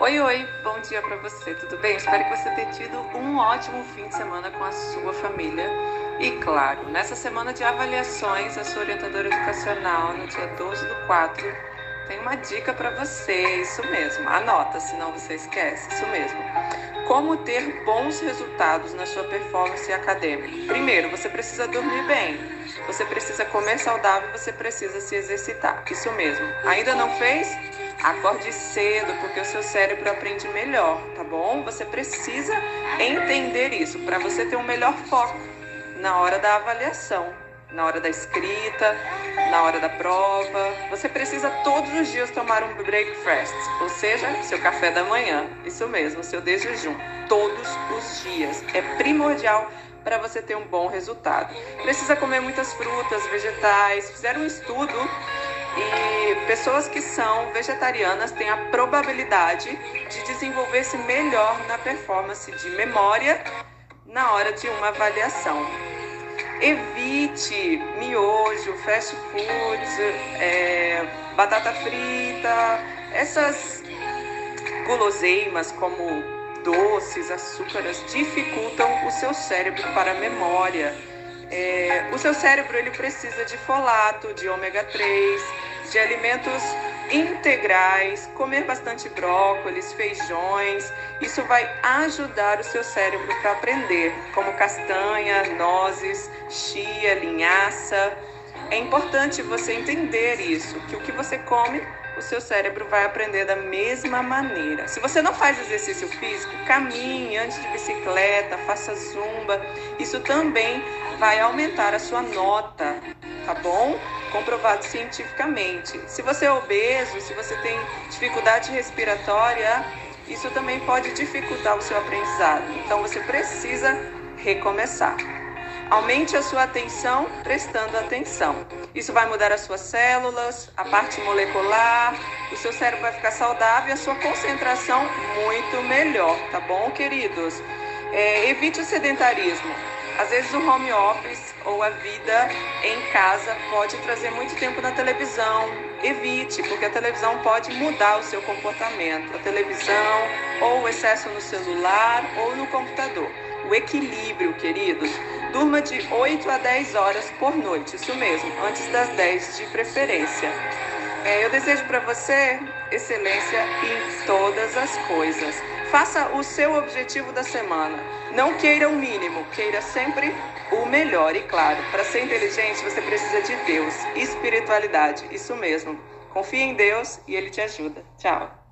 Oi, oi, bom dia para você, tudo bem? Espero que você tenha tido um ótimo fim de semana com a sua família. E claro, nessa semana de avaliações, a sua orientadora educacional, no dia 12 do 4, tem uma dica para você, isso mesmo. Anota, senão você esquece, isso mesmo. Como ter bons resultados na sua performance acadêmica? Primeiro, você precisa dormir bem. Você precisa comer saudável, você precisa se exercitar. Isso mesmo. Ainda não fez? Acorde cedo, porque o seu cérebro aprende melhor, tá bom? Você precisa entender isso para você ter um melhor foco na hora da avaliação, na hora da escrita, na hora da prova. Você precisa todos os dias tomar um breakfast, ou seja, seu café da manhã. Isso mesmo, seu de jejum, todos os dias. É primordial para você ter um bom resultado. Precisa comer muitas frutas, vegetais. Fizeram um estudo pessoas que são vegetarianas têm a probabilidade de desenvolver-se melhor na performance de memória na hora de uma avaliação. Evite miojo, fast food, é, batata frita, essas guloseimas como doces, açúcares dificultam o seu cérebro para a memória. É, o seu cérebro ele precisa de folato, de ômega 3, de alimentos integrais, comer bastante brócolis, feijões. Isso vai ajudar o seu cérebro para aprender, como castanha, nozes, chia, linhaça. É importante você entender isso, que o que você come, o seu cérebro vai aprender da mesma maneira. Se você não faz exercício físico, caminhe antes de bicicleta, faça zumba. Isso também vai aumentar a sua nota, tá bom? Comprovado cientificamente. Se você é obeso, se você tem dificuldade respiratória, isso também pode dificultar o seu aprendizado. Então você precisa recomeçar. Aumente a sua atenção prestando atenção. Isso vai mudar as suas células, a parte molecular, o seu cérebro vai ficar saudável e a sua concentração muito melhor, tá bom, queridos? É, evite o sedentarismo. Às vezes o home office ou a vida em casa pode trazer muito tempo na televisão. Evite, porque a televisão pode mudar o seu comportamento. A televisão ou o excesso no celular ou no computador. O equilíbrio, queridos. Durma de 8 a 10 horas por noite, isso mesmo, antes das 10 de preferência. É, eu desejo para você excelência em todas as coisas. Faça o seu objetivo da semana. Não queira o mínimo, queira sempre o melhor. E claro, para ser inteligente você precisa de Deus, espiritualidade, isso mesmo. Confie em Deus e Ele te ajuda. Tchau.